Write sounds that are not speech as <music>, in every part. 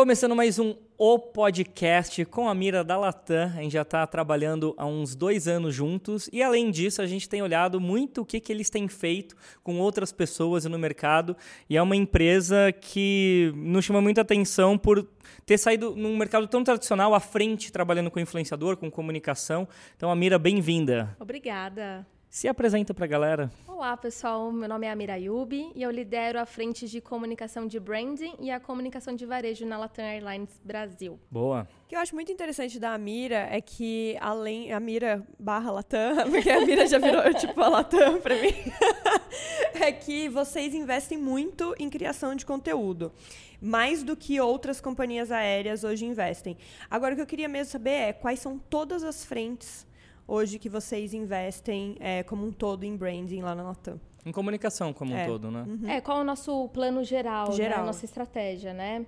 Começando mais um O Podcast com a mira da Latam. A gente já está trabalhando há uns dois anos juntos e, além disso, a gente tem olhado muito o que, que eles têm feito com outras pessoas no mercado. E é uma empresa que nos chama muita atenção por ter saído num mercado tão tradicional à frente, trabalhando com influenciador, com comunicação. Então, a Mira, bem-vinda. Obrigada. Se apresenta para a galera. Olá, pessoal. Meu nome é Amira Yubi e eu lidero a frente de comunicação de branding e a comunicação de varejo na Latam Airlines Brasil. Boa. O que eu acho muito interessante da Amira é que, além. A Mira barra Latam, <laughs> porque a Mira já virou tipo a Latam para mim. <laughs> é que vocês investem muito em criação de conteúdo. Mais do que outras companhias aéreas hoje investem. Agora, o que eu queria mesmo saber é quais são todas as frentes hoje que vocês investem é, como um todo em branding lá na Latam? Em comunicação como É. um todo, né? Uhum. É, qual é o nosso plano geral, Geral. Né? nossa estratégia, né?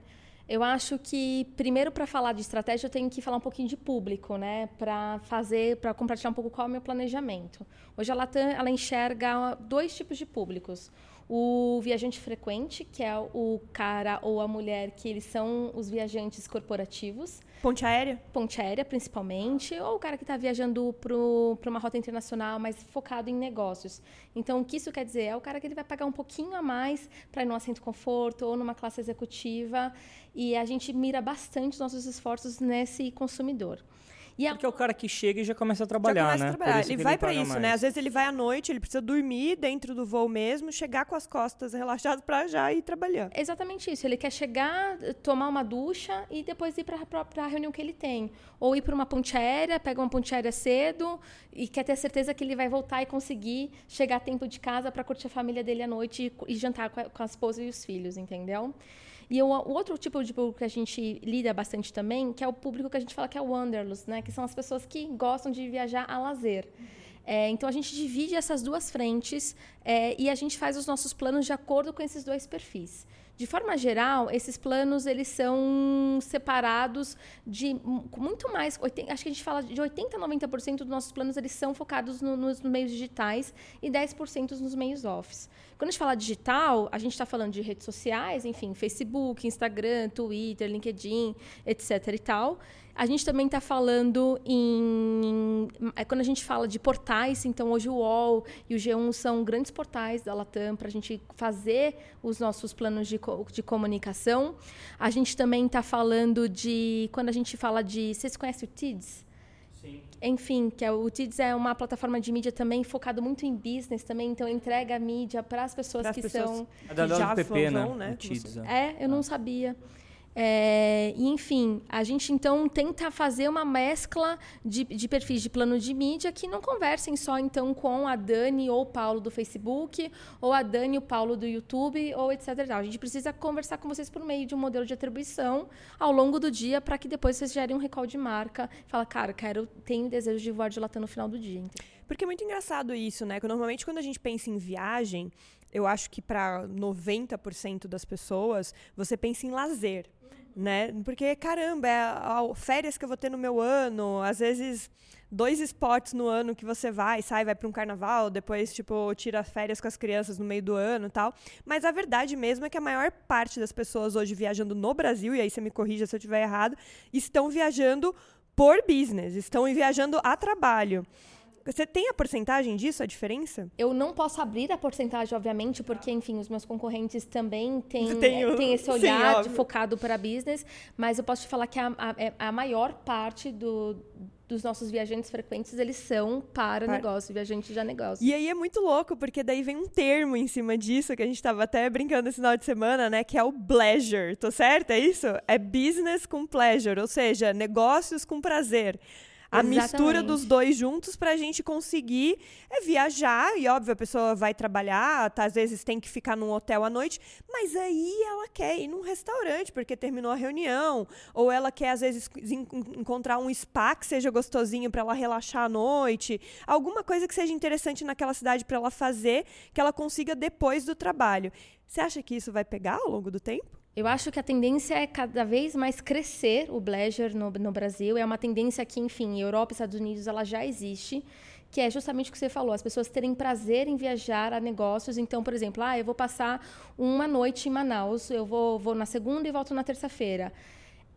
Eu acho que primeiro para falar de estratégia eu tenho que falar um pouquinho de público, né? Para fazer, para compartilhar um pouco qual é o meu planejamento. Hoje a Latam ela enxerga dois tipos de públicos. O viajante frequente, que é o cara ou a mulher que eles são os viajantes corporativos, Ponte aérea? ponte aérea principalmente, ou o cara que está viajando para uma rota internacional, mas focado em negócios. Então, o que isso quer dizer? É o cara que ele vai pagar um pouquinho a mais para ir num assento conforto ou numa classe executiva, e a gente mira bastante os nossos esforços nesse consumidor. E a- Porque é o cara que chega e já começa a Já trabalhar, começa né? a trabalhar. Ele vai para isso, mais. né? Às vezes ele vai à noite, ele precisa dormir dentro do voo mesmo, chegar com as costas relaxadas para já ir trabalhando. Exatamente isso. Ele quer chegar, tomar uma ducha e depois ir para a reunião que ele tem. Ou ir para uma ponte aérea, pega uma ponte aérea cedo e quer ter certeza que ele vai voltar e conseguir chegar a tempo de casa para curtir a família dele à noite e, e jantar com a, com a esposa e os filhos, entendeu? E o, o outro tipo de público que a gente lida bastante também, que é o público que a gente fala que é o wanderlust, né? Que são as pessoas que gostam de viajar a lazer. É, então a gente divide essas duas frentes é, e a gente faz os nossos planos de acordo com esses dois perfis. De forma geral, esses planos eles são separados de mu- muito mais. oiten- Acho que a gente fala de 80 a 90% dos nossos planos eles são focados no- nos meios digitais e 10% nos meios offs. Quando a gente fala digital, a gente está falando de redes sociais, enfim, Facebook, Instagram, Twitter, LinkedIn, etc. e tal. A gente também está falando em. é, Quando a gente fala de portais, então hoje o UOL e o G1 são grandes portais da Latam para a gente fazer os nossos planos de, de comunicação. A gente também está falando de. Quando a gente fala de. Vocês conhecem o TIDS? Enfim, que é, o TIDS é uma plataforma de mídia também focado muito em business também, então entrega a mídia para as pessoas Pras que pessoas são É da que já né? vão, né? O TIDS, é. é, eu não sabia. É, enfim, a gente então tenta fazer uma mescla de, de perfis de plano de mídia que não conversem só então com a Dani ou o Paulo do Facebook, ou a Dani e o Paulo do YouTube, ou etc. A gente precisa conversar com vocês por meio de um modelo de atribuição ao longo do dia para que depois vocês gerem um recall de marca. Fala, cara, quero, tenho desejo de voar de Latam no final do dia. entendeu? Porque é muito engraçado isso, né? Que normalmente quando a gente pensa em viagem, eu acho que para 90% das pessoas, você pensa em lazer, né? Porque caramba, é a, a- férias que eu vou ter no meu ano, às vezes dois spots no ano que você vai, sai, vai para um carnaval, depois tipo tira férias com as crianças no meio do ano, e tal. Mas a verdade mesmo é que a maior parte das pessoas hoje viajando no Brasil, e aí você me corrija se eu estiver errado, estão viajando por business, estão viajando a trabalho. Você tem a porcentagem disso, a diferença? Eu não posso abrir a porcentagem, obviamente, porque, enfim, os meus concorrentes também têm, Tem o- eh, têm esse <laughs> sim, olhar óbvio. focado para business, mas eu posso te falar que a, a- é- a maior parte do- dos nossos viajantes frequentes, eles são para, Para- negócio, viajantes de negócio. E aí é muito louco, porque daí vem um termo em cima disso, que a gente estava até brincando esse final de semana, né? Que é o pleasure. Tô certo? É isso? É business com pleasure, ou seja, negócios com prazer. A mistura dos dois juntos para a gente conseguir é, viajar. E óbvio, a pessoa vai trabalhar, tá, às vezes tem que ficar num hotel à noite, mas aí ela quer ir num restaurante porque terminou a reunião. Ou ela quer, às vezes, en- encontrar um spa que seja gostosinho para ela relaxar à noite. Alguma coisa que seja interessante naquela cidade para ela fazer, que ela consiga depois do trabalho. Você acha que isso vai pegar ao longo do tempo? Eu acho que a tendência é cada vez mais crescer o pleasure no, no Brasil. É uma tendência que, enfim, Europa e Estados Unidos ela já existe, que é justamente o que você falou, as pessoas terem prazer em viajar a negócios. Então, por exemplo, ah, eu vou passar uma noite em Manaus, eu vou, vou na segunda e volto na terça-feira.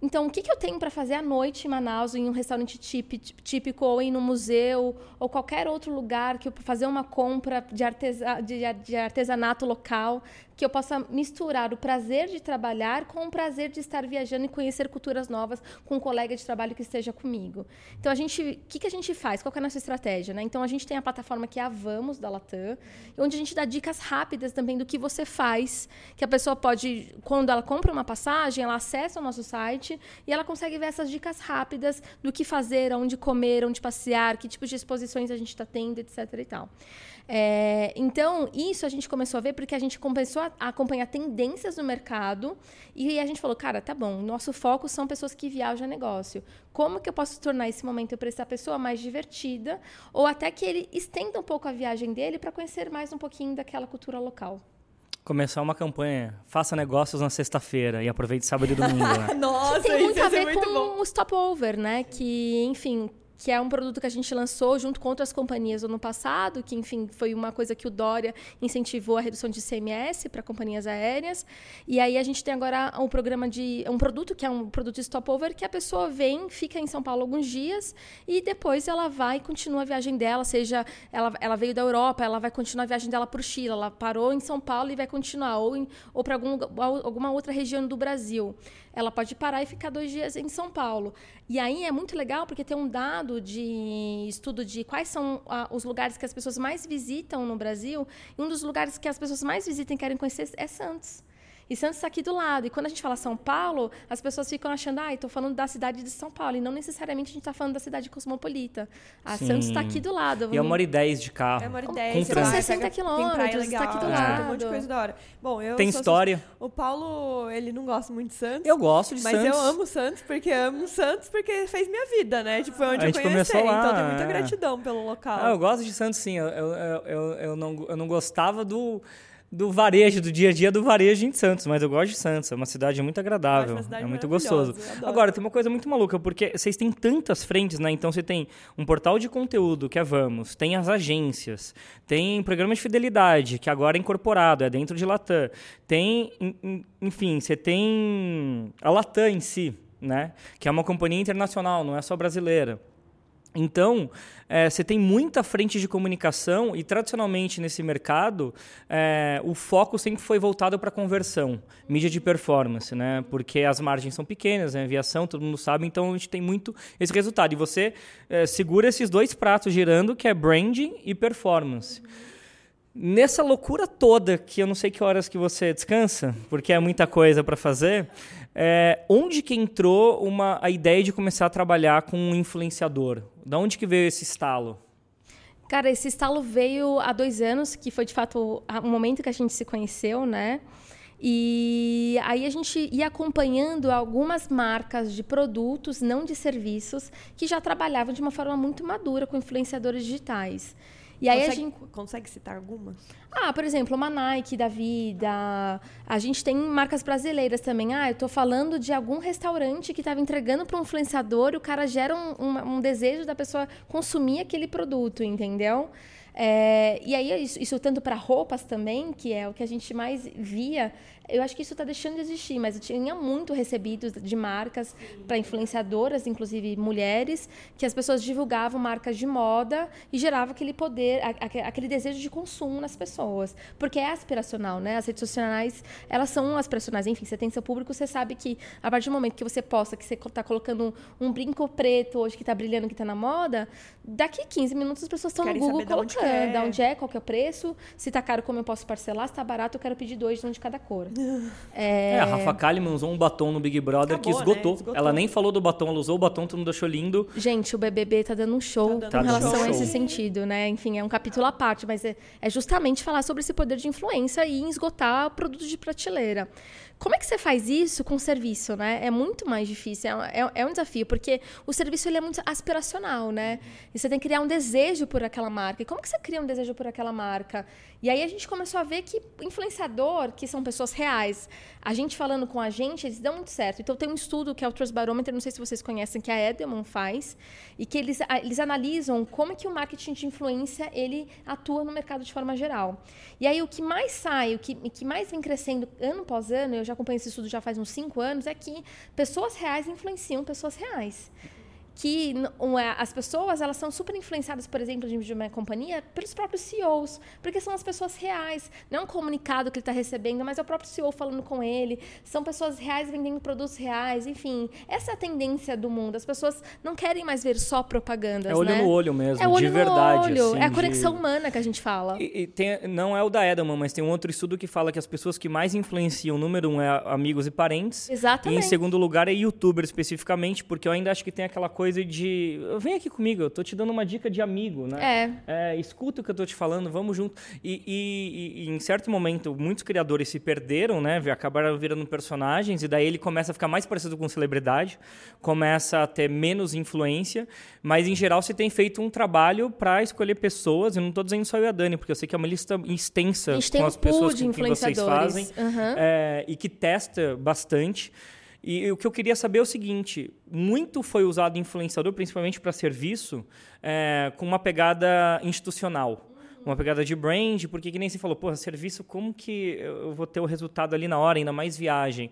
Então, o que, que eu tenho para fazer à noite em Manaus, em um restaurante típico, ou em um museu, ou qualquer outro lugar que eu fazer uma compra de, artesa, de, de artesanato local? Que eu possa misturar o prazer de trabalhar com o prazer de estar viajando e conhecer culturas novas com um colega de trabalho que esteja comigo. Então a gente, o que, que a gente faz? Qual é a nossa estratégia? Né? Então a gente tem a plataforma que é a Vamos da Latam, onde a gente dá dicas rápidas também do que você faz, que a pessoa pode, quando ela compra uma passagem, ela acessa o nosso site e ela consegue ver essas dicas rápidas do que fazer, onde comer, onde passear, que tipo de exposições a gente está tendo, etc. E tal. É, então, isso a gente começou a ver porque a gente começou a acompanhar tendências no mercado e a gente falou, cara, tá bom, nosso foco são pessoas que viajam a negócio. Como que eu posso tornar esse momento para essa pessoa mais divertida ou até que ele estenda um pouco a viagem dele para conhecer mais um pouquinho daquela cultura local? começar uma campanha, faça negócios na sexta-feira e aproveite sábado e domingo, né? <laughs> Nossa, que tem muito a ver muito com bom. o stopover, né? Que, enfim, que é um produto que a gente lançou junto com outras companhias no ano passado, que, enfim, foi uma coisa que o Dória incentivou a redução de CMS para companhias aéreas. E aí a gente tem agora um programa de. um produto que é um produto stopover, que a pessoa vem, fica em São Paulo alguns dias e depois ela vai e continua a viagem dela, seja ela, ela veio da Europa, ela vai continuar a viagem dela por Chile, ela parou em São Paulo e vai continuar, ou, em, ou para alguma outra região do Brasil ela pode parar e ficar dois dias em São Paulo. E aí é muito legal porque tem um dado de estudo de quais são ah, os lugares que as pessoas mais visitam no Brasil. E um dos lugares que as pessoas mais visitam e querem conhecer é Santos. E Santos está aqui do lado. E quando a gente fala São Paulo, as pessoas ficam achando, ah, estou falando da cidade de São Paulo. E não necessariamente a gente está falando da cidade cosmopolita. A Sim. Santos está aqui do lado. E é uma hora e dez de carro. É uma hora e dez. São 60 quilômetros, está aqui do lado. Tem um monte de coisa da hora. Bom, eu Tem história. Assim, o Paulo, ele não gosta muito de Santos. Eu gosto de mas Santos. Mas eu amo Santos porque amo Santos porque fez minha vida, né? Tipo, foi onde a eu conheci. Então tem muita gratidão pelo local. Ah, eu gosto de Santos, sim. Eu, eu, eu, eu, não, eu não gostava do do varejo, do dia a dia do varejo em Santos, mas eu gosto de Santos, é uma cidade muito agradável, é muito gostoso. Agora, tem uma coisa muito maluca, porque vocês têm tantas frentes, né? Então você tem um portal de conteúdo, que é Vamos, tem as agências, tem programa de fidelidade, que agora é incorporado, é dentro de Latam. Tem, enfim, você tem a Latam em si, né? Que é uma companhia internacional, não é só brasileira. Então, é, você tem muita frente de comunicação e, tradicionalmente, nesse mercado, é, o foco sempre foi voltado para conversão, mídia de performance, né? porque as margens são pequenas, né? aviação, todo mundo sabe, então a gente tem muito esse resultado. E você é, segura esses dois pratos girando, que é branding e performance. Nessa loucura toda, que eu não sei que horas que você descansa, porque é muita coisa para fazer, é, onde que entrou uma, a ideia de começar a trabalhar com um influenciador? Da onde que veio esse estalo? Cara, esse estalo veio há dois anos, que foi de fato o momento que a gente se conheceu, né? E aí a gente ia acompanhando algumas marcas de produtos, não de serviços, que já trabalhavam de uma forma muito madura com influenciadores digitais. E aí consegue, a gente consegue citar algumas? Ah, por exemplo, uma Nike da vida. A gente tem marcas brasileiras também. Ah, eu estou falando de algum restaurante que estava entregando para um influenciador e o cara gera um, um, um, desejo da pessoa consumir aquele produto, entendeu? É, e aí isso, isso tanto para roupas também, que é o que a gente mais via eu acho que isso está deixando de existir, mas eu tinha muito recebidos de marcas para influenciadoras, inclusive mulheres, que as pessoas divulgavam marcas de moda e gerava aquele poder, aquele desejo de consumo nas pessoas, porque é aspiracional, né? As redes sociais, elas são aspiracionais. Enfim, você tem seu público, você sabe que a partir do momento que você posta, que você está colocando um, um, brinco preto hoje que está brilhando, que está na moda, daqui 15 minutos as pessoas estão no Google colocando, onde é. da onde é, qual que é o preço, se está caro, como eu posso parcelar, se está barato, eu quero pedir dois de um de cada cor. É... é, a Rafa Kalimann usou um batom no Big Brother Acabou, que esgotou. Né? esgotou. Ela nem falou do batom, ela usou o batom, todo mundo achou lindo. Gente, o BBB tá dando um show tá dando com relação show. a esse sentido, né? Enfim, é um capítulo à parte, mas é, é justamente falar sobre esse poder de influência e esgotar produtos de prateleira. Como é que você faz isso com o serviço, né? É muito mais difícil, é, é, é um desafio, porque o serviço ele é muito aspiracional, né? E você tem que criar um desejo por aquela marca. E como que você cria um desejo por aquela marca? E aí a gente começou a ver que influenciador, que são pessoas reais, a gente falando com a gente, eles dão muito certo. Então tem um estudo que é o Trust Barometer, não sei se vocês conhecem, que a Edelman faz, e que eles, eles analisam como é que o marketing de influência ele atua no mercado de forma geral. E aí o que mais sai, o que, que mais vem crescendo ano após ano, eu já acompanho esse estudo já faz uns cinco anos, é que pessoas reais influenciam pessoas reais que é, as pessoas elas são super influenciadas, por exemplo, de uma companhia pelos próprios CEOs, porque são as pessoas reais. Não é um comunicado que ele está recebendo, mas é o próprio CEO falando com ele. São pessoas reais vendendo produtos reais, enfim. Essa é a tendência do mundo. As pessoas não querem mais ver só propagandas. É olho né? no olho mesmo, é olho de verdade. Olho. Assim, é a conexão de... humana que a gente fala. E, e tem, não é o da Edelman, mas tem um outro estudo que fala que as pessoas que mais influenciam, número um, é amigos e parentes. Exatamente. E em segundo lugar é youtuber especificamente, porque eu ainda acho que tem aquela coisa de vem aqui comigo, eu tô te dando uma dica de amigo, né? É. é escuta o que eu tô te falando, vamos junto. E, e, e, em certo momento, muitos criadores se perderam, né? Acabaram virando personagens, e daí ele começa a ficar mais parecido com celebridade, começa a ter menos influência, mas em geral você tem feito um trabalho para escolher pessoas, e não tô dizendo só eu e a Dani, porque eu sei que é uma lista extensa com as pessoas com que vocês fazem, uhum. é, e que testa bastante. E o que eu queria saber é o seguinte: muito foi usado influenciador, principalmente para serviço, é, com uma pegada institucional. Uma pegada de brand, porque que nem se falou, porra, serviço, como que eu vou ter o resultado ali na hora, ainda mais viagem?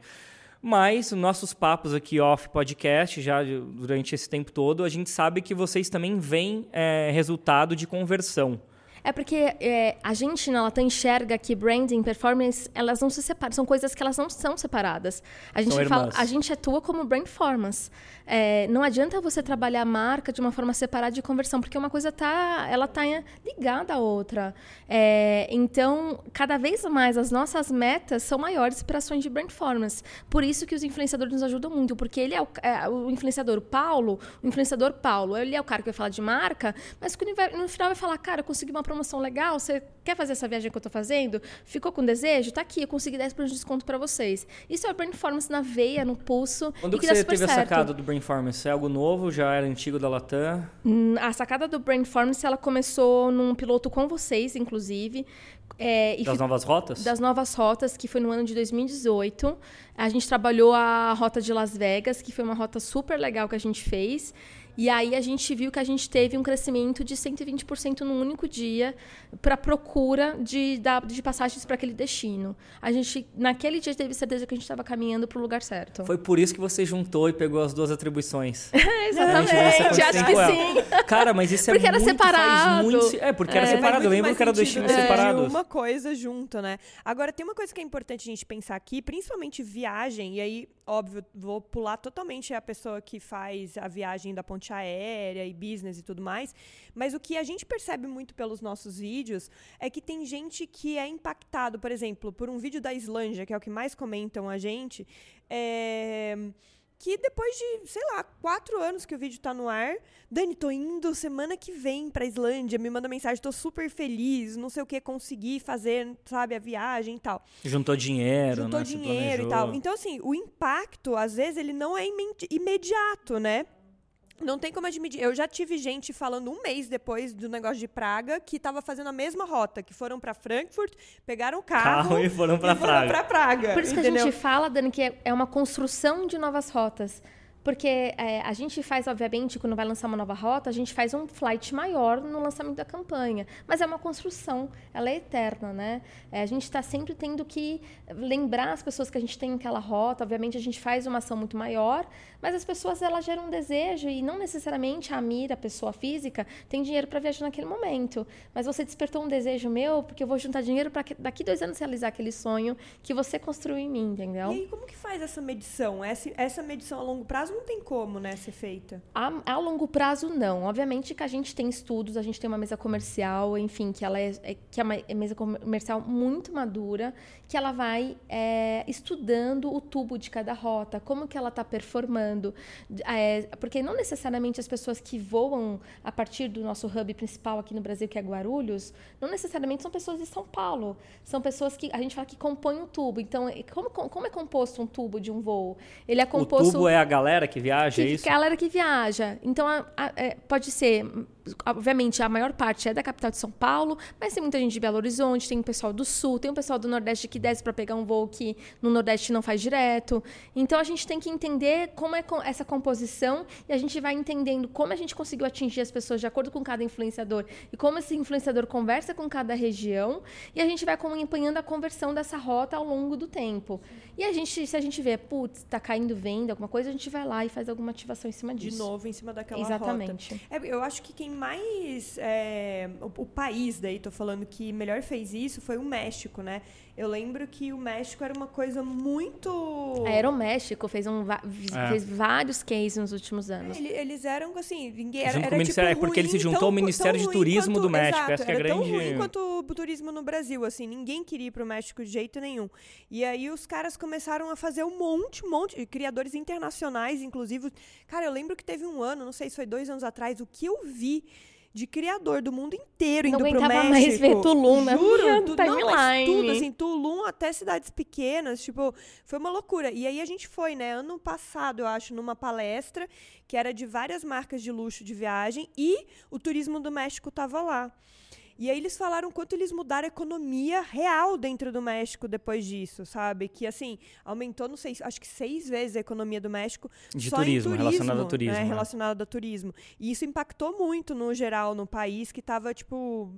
Mas nossos papos aqui off podcast, já durante esse tempo todo, a gente sabe que vocês também veem é, resultado de conversão. É porque é, a gente na Latam enxerga que branding performance, elas não se separam, são coisas que elas não são separadas. A gente, fala, a gente atua como brand performance. É, não adianta você trabalhar a marca de uma forma separada de conversão, porque uma coisa tá, ela tá ligada à outra. É, então, cada vez mais as nossas metas são maiores para ações de brand performance. Por isso que os influenciadores nos ajudam muito, porque ele é o, é, o influenciador Paulo, o influenciador Paulo, ele é o cara que vai falar de marca, mas no final vai falar, cara, eu consegui uma promoção legal, você quer fazer essa viagem que eu estou fazendo? Ficou com desejo? Tá aqui, eu consegui 10% de desconto para vocês. Isso é brand performance na veia, no pulso. Quando que, que você teve certo. a sacada do Brainformance? É algo novo? Já era antigo da Latam? Hum, a sacada do Brainformance, ela começou num piloto com vocês, inclusive. É, das novas rotas? Das novas rotas, que foi no ano de 2018. A gente trabalhou a rota de Las Vegas, que foi uma rota super legal que a gente fez. E aí a gente viu que a gente teve um crescimento de 120% num único dia para procura de, de passagens para aquele destino. A gente, naquele dia, teve certeza que a gente estava caminhando para o lugar certo. Foi por isso que você juntou e pegou as duas atribuições. <laughs> Exatamente, acho que sim. Cara, mas isso é porque muito... Era separado. Muito, é, porque é, era separado. Eu lembro que era destinos é. separados. uma coisa junto, né? Agora, tem uma coisa que é importante a gente pensar aqui, principalmente viagem, e aí, óbvio, vou pular totalmente a pessoa que faz a viagem da ponte aérea e business e tudo mais. Mas o que a gente percebe muito pelos nossos vídeos é que tem gente que é impactado, por exemplo, por um vídeo da Islândia, que é o que mais comentam a gente. É que depois de, sei lá, quatro anos que o vídeo tá no ar, Dani, tô indo semana que vem pra Islândia, me manda mensagem, tô super feliz, não sei o que, consegui fazer, sabe, a viagem e tal. Juntou dinheiro, Juntou né? dinheiro e tal. Então, assim, o impacto, às vezes, ele não é imediato, né? Não tem como admitir. Eu já tive gente falando um mês depois do negócio de Praga que estava fazendo a mesma rota, que foram para Frankfurt, pegaram o carro, carro e foram para Praga. Praga. Por isso entendeu? que a gente fala, Dani, que é uma construção de novas rotas. Porque é, a gente faz, obviamente, quando vai lançar uma nova rota, a gente faz um flight maior no lançamento da campanha. Mas é uma construção, ela é eterna, né? É, a gente está sempre tendo que lembrar as pessoas que a gente tem aquela rota. Obviamente, a gente faz uma ação muito maior, mas as pessoas elas geram um desejo e não necessariamente a mira, a pessoa física, tem dinheiro para viajar naquele momento. Mas você despertou um desejo meu, porque eu vou juntar dinheiro para daqui dois anos realizar aquele sonho que você construiu em mim, entendeu? E aí, como que faz essa medição? Essa, essa medição a longo prazo não tem como, né, ser feita. A, a longo prazo, não. Obviamente que a gente tem estudos, a gente tem uma mesa comercial, enfim, que ela é, é que é uma mesa comercial muito madura, que ela vai é, estudando o tubo de cada rota, como que ela está performando. É, porque não necessariamente as pessoas que voam a partir do nosso hub principal aqui no Brasil, que é Guarulhos, não necessariamente são pessoas de São Paulo. São pessoas que a gente fala que compõem o tubo. Então, como, como é composto um tubo de um voo? Ele é composto. O tubo é a galera que viaja, que, é isso? galera que viaja. Então, a, a, é, pode ser obviamente, a maior parte é da capital de São Paulo, mas tem muita gente de Belo Horizonte, tem o pessoal do Sul, tem o pessoal do Nordeste que desce para pegar um voo que no Nordeste não faz direto. Então, a gente tem que entender como é essa composição e a gente vai entendendo como a gente conseguiu atingir as pessoas de acordo com cada influenciador e como esse influenciador conversa com cada região e a gente vai acompanhando a conversão dessa rota ao longo do tempo. E a gente, se a gente vê, putz, está caindo venda, alguma coisa, a gente vai lá e faz alguma ativação em cima disso. De novo, em cima daquela Exatamente. rota. É, eu acho que quem mais... É, o, o, país, daí, tô falando, que melhor fez isso foi o México, né? Eu lembro que o México era uma coisa muito. A Aeroméxico fez, um, é. fez vários cases nos últimos anos. É, eles eram assim, ninguém era, era tipo, é porque ele se juntou ao Ministério de Turismo quanto, do México. Exato, essa é a era grande. Tão ruim quanto o turismo no Brasil, assim, ninguém queria ir para o México de jeito nenhum. E aí os caras começaram a fazer um monte, um monte, criadores internacionais, inclusive. Cara, eu lembro que teve um ano, não sei se foi dois anos atrás, o que eu vi de criador do mundo inteiro indo não pro México. Não mais ver Tulum na Juro, minha tu, timeline. Não, mas tudo, assim, Tulum até cidades pequenas, tipo, foi uma loucura. E aí a gente foi, né, ano passado, eu acho, numa palestra que era de várias marcas de luxo de viagem e o turismo do México tava lá. E aí eles falaram quanto eles mudaram a economia real dentro do México depois disso, sabe? Que assim, aumentou, não sei, acho que seis vezes a economia do México. De só turismo, turismo, relacionado ao turismo. Né? É. Relacionado ao turismo. E isso impactou muito no geral no país, que estava, tipo,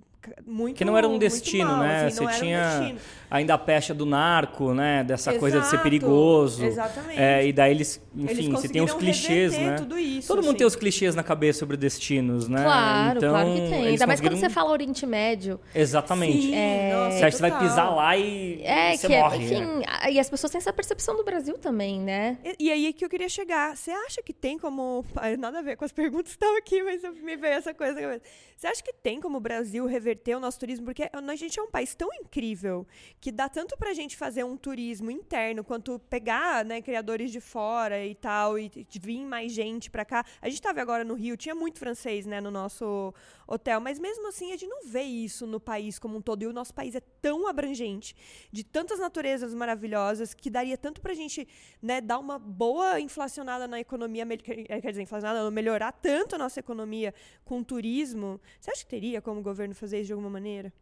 muito que não era um destino, mal, né? Assim, você tinha um ainda a pecha do narco, né? Dessa Exato, coisa de ser perigoso. Exatamente. É, e daí eles, enfim, eles você tem os clichês, né? Tudo, isso, Todo mundo assim. tem os clichês na cabeça sobre destinos, né? Claro, então, claro que tem. eles Ainda mais quando conseguiram- você fala Oriente Médio. Exatamente. Sim, É, nossa, Você acha que você vai pisar lá e É, você que, é- morre. enfim, né? a- e as pessoas têm essa percepção do Brasil também, né? E, e aí que eu queria chegar. Você acha que tem como. <laughs> Nada a ver com as perguntas que estão aqui, mas me veio essa coisa na cabeça. Você acha que tem como o Brasil reverter o nosso turismo? Porque a gente é um país tão incrível que dá tanto pra gente fazer um turismo interno quanto pegar né, criadores de fora e tal, e, vir mais gente pra cá. A gente estava agora no Rio, tinha muito francês né, no nosso hotel, mas mesmo assim a gente não vê isso no país como um todo. E o nosso país é tão abrangente, de tantas naturezas maravilhosas, que daria tanto pra gente né, dar uma boa inflacionada na economia, me- quer dizer, inflacionada, melhorar tanto a nossa economia com turismo. Você acha que teria como o governo fazer isso de alguma maneira?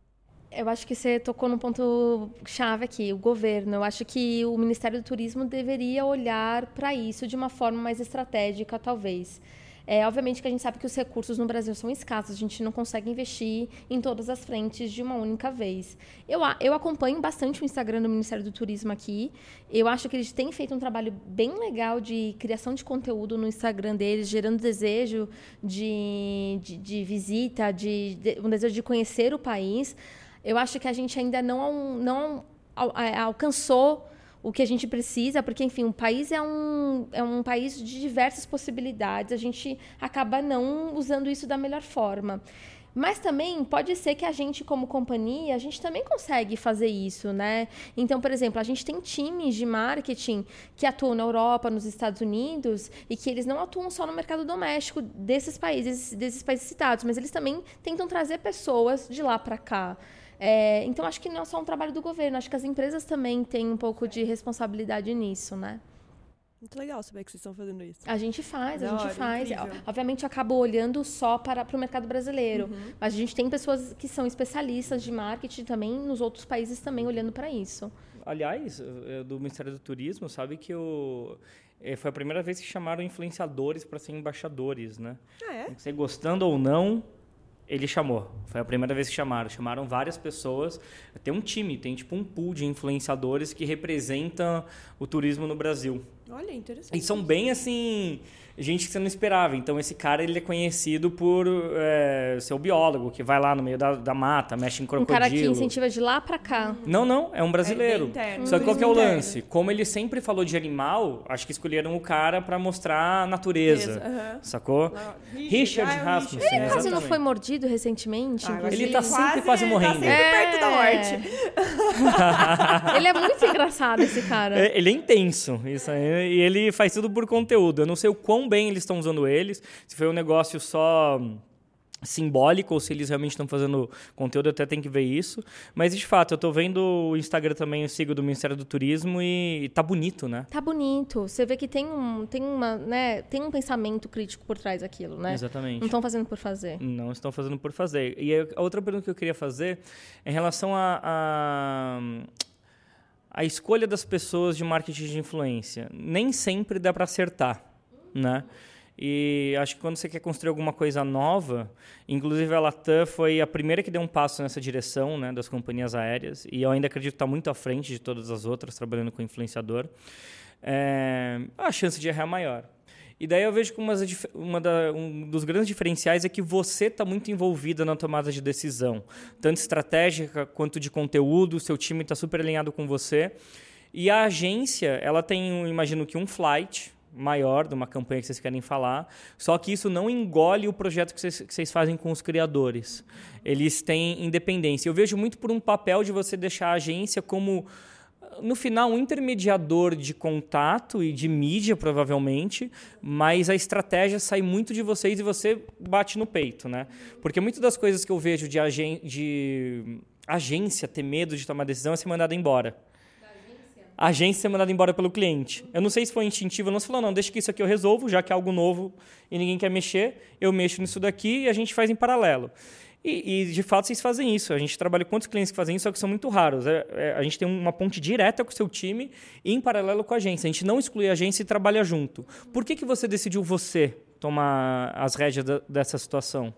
Eu acho que você tocou num ponto chave aqui, o governo. Eu acho que o Ministério do Turismo deveria olhar para isso de uma forma mais estratégica, talvez. É, obviamente que a gente sabe que os recursos no Brasil são escassos, a gente não consegue investir em todas as frentes de uma única vez. Eu, eu acompanho bastante o Instagram do Ministério do Turismo aqui. Eu acho que eles têm feito um trabalho bem legal de criação de conteúdo no Instagram deles, gerando desejo de, de, de visita, de, de- um desejo de conhecer o país. Eu acho que a gente ainda não, não a- alcançou o que a gente precisa, porque, enfim, o país é um, é um país de diversas possibilidades, a gente acaba não usando isso da melhor forma. Mas também pode ser que a gente, como companhia, a gente também consegue fazer isso, né? Então, por exemplo, a gente tem times de marketing que atuam na Europa, nos Estados Unidos, e que eles não atuam só no mercado doméstico desses países, desses países citados, mas eles também tentam trazer pessoas de lá para cá. É, então, acho que não é só um trabalho do governo, acho que as empresas também têm um pouco de responsabilidade nisso, né? Muito legal saber que vocês estão fazendo isso. A gente faz, a Da gente hora, faz. incrível. Obviamente, eu acabo olhando só para, para o mercado brasileiro. Uhum. Mas a gente tem pessoas que são especialistas de marketing também, nos outros países também, olhando para isso. Aliás, do Ministério do Turismo, sabe que o, eh, foi a primeira vez que chamaram influenciadores para ser embaixadores, né? Ah, é? Você gostando ou não, ele chamou. Foi a primeira vez que chamaram. Chamaram várias pessoas. Tem um time, tem tipo um pool de influenciadores que representam o turismo no Brasil. Olha, interessante. E são bem assim, gente que você não esperava. Então esse cara ele é conhecido por eh, ser o biólogo que vai lá no meio da, da mata, mexe em Um crocodilo. cara que incentiva de lá para cá. Não, não, é um brasileiro. É Só que qual que é o lance? Como ele sempre falou de animal, acho que escolheram o cara pra mostrar a natureza. Aham. Sacou? Lá, Richard ah, é Rasmussen, Richard. Ele quase não foi mordido recentemente? Ah? Ele tá sempre quase morrendo. Tá sempre É. perto da morte. <laughs> Ele é muito engraçado, esse cara. É, Ele é intenso, isso aí, e ele faz tudo por conteúdo. Eu não sei o quão bem eles estão usando eles, se foi um negócio só simbólico ou se eles realmente estão fazendo conteúdo, eu até tenho que ver isso. Mas de fato, eu tô vendo o Instagram também, eu sigo do Ministério do Turismo e tá bonito, né? Tá bonito. Você vê que tem um, tem uma, né, tem um pensamento crítico por trás daquilo, né? Exatamente. Não estão fazendo por fazer. Não estão fazendo por fazer. E a outra pergunta que eu queria fazer é em relação a, a a escolha das pessoas de marketing de influência. Nem sempre dá para acertar, né? E acho que quando você quer construir alguma coisa nova, inclusive a Latam foi a primeira que deu um passo nessa direção, né, das companhias aéreas, e eu ainda acredito que está muito à frente de todas as outras, trabalhando com influenciador. É, a chance de errar é maior. E daí eu vejo que uma, uma da, um dos grandes diferenciais é que você está muito envolvida na tomada de decisão, tanto estratégica quanto de conteúdo, seu time está super alinhado com você. E a agência, ela tem, imagino que um flight, maior de uma campanha que vocês querem falar, só que isso não engole o projeto que vocês, que vocês fazem com os criadores. Eles têm independência. Eu vejo muito por um papel de você deixar a agência como no final, um intermediador de contato e de mídia, provavelmente, mas a estratégia sai muito de vocês e você bate no peito, né? Porque muitas das coisas que eu vejo de, agen de agência ter medo de tomar decisão é ser mandada embora agência ser mandada embora pelo cliente. Eu não sei se foi instintivo não. Você falou, não, deixa que isso aqui eu resolvo, já que é algo novo e ninguém quer mexer, eu mexo nisso daqui e a gente faz em paralelo. E, e, de fato vocês fazem isso. A gente trabalha com outros clientes que fazem isso, só que são muito raros. É, é, a gente tem uma ponte direta com o seu time e em paralelo com a agência. A gente não exclui a agência e trabalha junto. Por que, que você decidiu você tomar as rédeas da, dessa situação?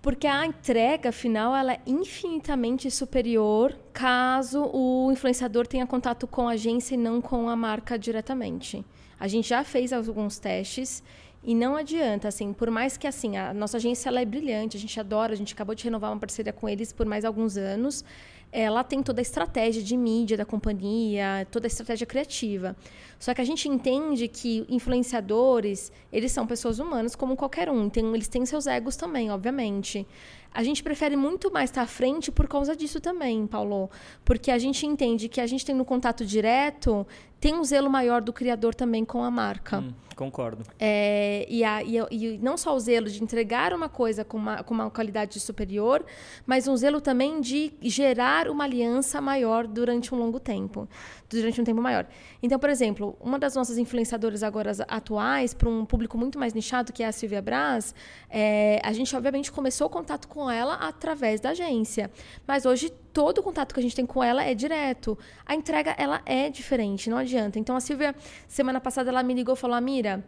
Porque a entrega final ela é infinitamente superior caso o influenciador tenha contato com a agência e não com a marca diretamente. A gente já fez alguns testes e não adianta, assim, por mais que assim, a nossa agência ela é brilhante, a gente adora, a gente acabou de renovar uma parceria com eles por mais alguns anos. Ela tem toda a estratégia de mídia da companhia, toda a estratégia criativa. Só que a gente entende que influenciadores, eles são pessoas humanas como qualquer um. Tem, eles têm seus egos também, obviamente. A gente prefere muito mais estar à frente por causa disso também, Paulo. Porque a gente entende que a gente tem no contato direto, tem um zelo maior do criador também com a marca. Hum, concordo. É, e, a, e, e, não só o zelo de entregar uma coisa com uma, com uma qualidade superior, mas um zelo também de gerar uma aliança maior durante um longo tempo durante um tempo maior. Então, por exemplo, uma das nossas influenciadoras agora atuais, para um público muito mais nichado, que é a Silvia Braz, é, a gente obviamente começou o contato com ela através da agência. Mas hoje todo o contato que a gente tem com ela é direto. A entrega ela é diferente, não adianta. Então a Silvia, semana passada, ela me ligou e falou: Amira,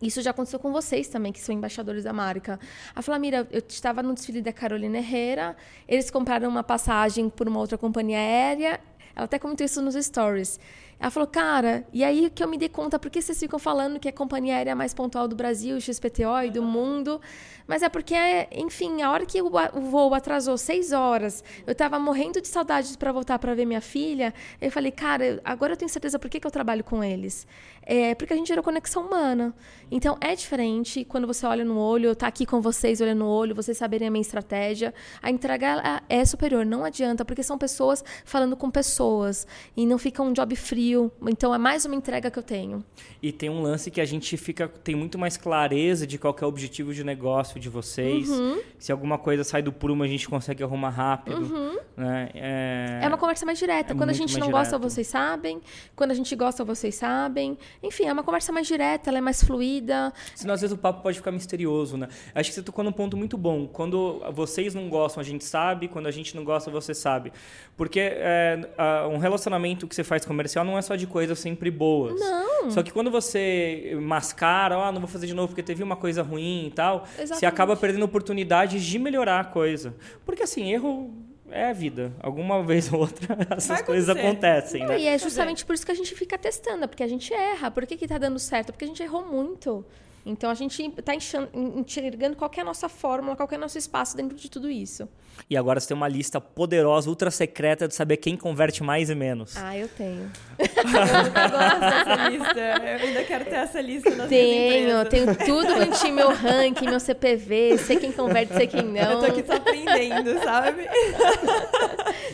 isso já aconteceu com vocês também, que são embaixadores da marca. Ela falou, Mira, eu estava no desfile da Carolina Herrera, eles compraram uma passagem por uma outra companhia aérea, ela até comentou isso nos stories. Ela falou, cara, e aí que eu me dei conta, por que vocês ficam falando que é a companhia aérea mais pontual do Brasil, XPTO e do mundo? Mas é porque, enfim, a hora que o voo atrasou seis horas, eu estava morrendo de saudades para voltar para ver minha filha. Eu falei, cara, agora eu tenho certeza por que, que eu trabalho com eles. É porque a gente gerou conexão humana. Então é diferente quando você olha no olho, eu tá aqui com vocês olhando no olho, vocês saberem a minha estratégia. A entrega é superior, não adianta, porque são pessoas falando com pessoas e não fica um job frio. Então é mais uma entrega que eu tenho. E tem um lance que a gente fica tem muito mais clareza de qual é o objetivo de negócio de vocês. Uhum. Se alguma coisa sai do prumo, a gente consegue arrumar rápido. Uhum. Né? É... é... uma conversa mais direta. É Quando a gente não gosta, vocês sabem. Quando a gente gosta, vocês sabem. Enfim, é uma conversa mais direta, ela é mais fluida. Senão, às vezes, o papo pode ficar misterioso, né? Acho que você tocou num ponto muito bom. Quando vocês não gostam, a gente sabe. Quando a gente não gosta, você sabe. Porque é, um relacionamento que você faz comercial não é só de coisas sempre boas. Não. Só que quando você mascara, ah, não vou fazer de novo porque teve uma coisa ruim e tal, Exatamente. você acaba perdendo oportunidades de melhorar a coisa. Porque assim, erro é a vida. Alguma <laughs> vez ou outra <laughs> essas coisas acontecem, né? E é justamente por isso que a gente fica testando, porque a gente erra. Por que, que tá dando certo? Porque a gente errou muito. Então a gente está enxergando qual é a nossa fórmula, qual é o nosso espaço dentro de tudo isso. E agora você tem uma lista poderosa, ultra secreta de saber quem converte mais e menos. Ah, eu tenho. eu gosto dessa lista. Eu ainda quero ter essa lista nas Tenho, tenho tudo bonitinho, meu ranking, meu CPV, sei quem converte, sei quem não. Eu tô aqui só aprendendo, sabe?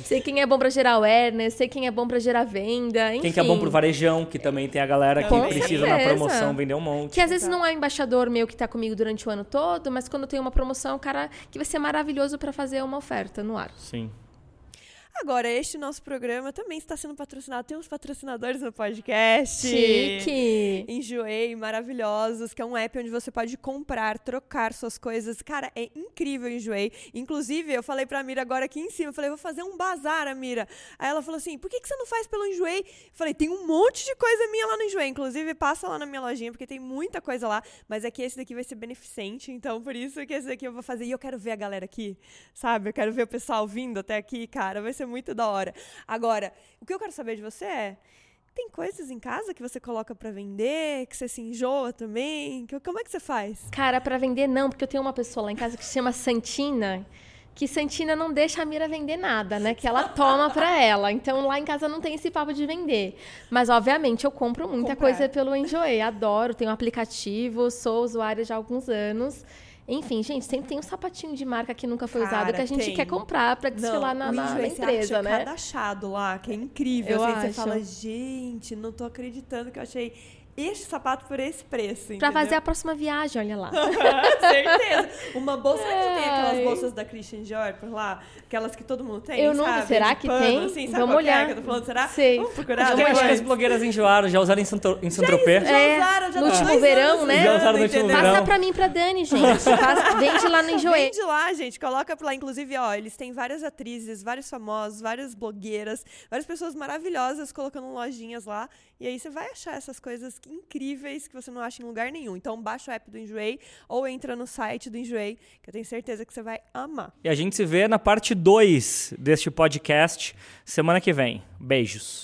sei quem é bom para gerar awareness, sei quem é bom para gerar venda, enfim. Quem que é bom pro varejão, que também tem a galera que Com precisa certeza. na promoção vender um monte. Que às vezes não é embaixador meu que está comigo durante o ano todo, mas quando tem uma promoção, um cara que vai ser maravilhoso para fazer uma oferta no ar. Sim. Agora, este nosso programa também está sendo patrocinado. Temos patrocinadores no podcast. Chique! Enjoei, maravilhosos, que é um app onde você pode comprar, trocar suas coisas. Cara, é incrível Enjoei. Inclusive, eu falei pra Mira agora aqui em cima, eu falei, vou fazer um bazar, Mira. Aí ela falou assim, por que, que você não faz pelo Enjoei? Eu falei, tem um monte de coisa minha lá no Enjoei. Inclusive, passa lá na minha lojinha, porque tem muita coisa lá. Mas é que esse daqui vai ser beneficente, então por isso que esse daqui eu vou fazer. E eu quero ver a galera aqui, sabe? Eu quero ver o pessoal vindo até aqui, cara. Vai ser muito da hora. Agora, o que eu quero saber de você é. Tem coisas em casa que você coloca para vender, que você se enjoa também? Como é que você faz? Cara, para vender não, porque eu tenho uma pessoa lá em casa que se chama Santina, que Santina não deixa a Mira vender nada, né? Que ela <laughs> toma para ela. Então lá em casa não tem esse papo de vender. Mas obviamente eu compro muita Comprar. coisa pelo Enjoei, adoro, tenho um aplicativo, sou usuária já há alguns anos. Enfim, gente, sempre tem um sapatinho de marca que nunca foi Cara, usado que a gente tem. quer comprar para desfilar não, na, na, na empresa, né? Cada achado lá, que é incrível. Eu assim, Você fala, gente, não tô acreditando que eu achei este sapato por esse preço. Para fazer a próxima viagem, olha lá. <laughs> Certeza. Uma bolsa que tem aquelas bolsas da Christian Dior por lá, aquelas que todo mundo tem. Eu não, sabe? será que pano, tem? Assim, Vamos é olhar. que eu tô falando? Será? Sei. Vamos procurar. Eu acho que as blogueiras enjoaram, já usaram em Saint-Tropez. Já, é, usaram, já no último verão, né? Já usaram no último verão. Passa pra mim, pra Dani, gente. Passa, <laughs> vende lá no Enjoei. Vende lá, gente. Coloca lá. Inclusive, ó, eles têm várias atrizes, vários famosos, várias blogueiras, várias pessoas maravilhosas colocando lojinhas lá. E aí você vai achar essas coisas incríveis que você não acha em lugar nenhum. Então baixa o app do Enjoei ou entra no site do Enjoei, que eu tenho certeza que você vai amar. E a gente se vê na parte 2 deste podcast semana que vem. Beijos.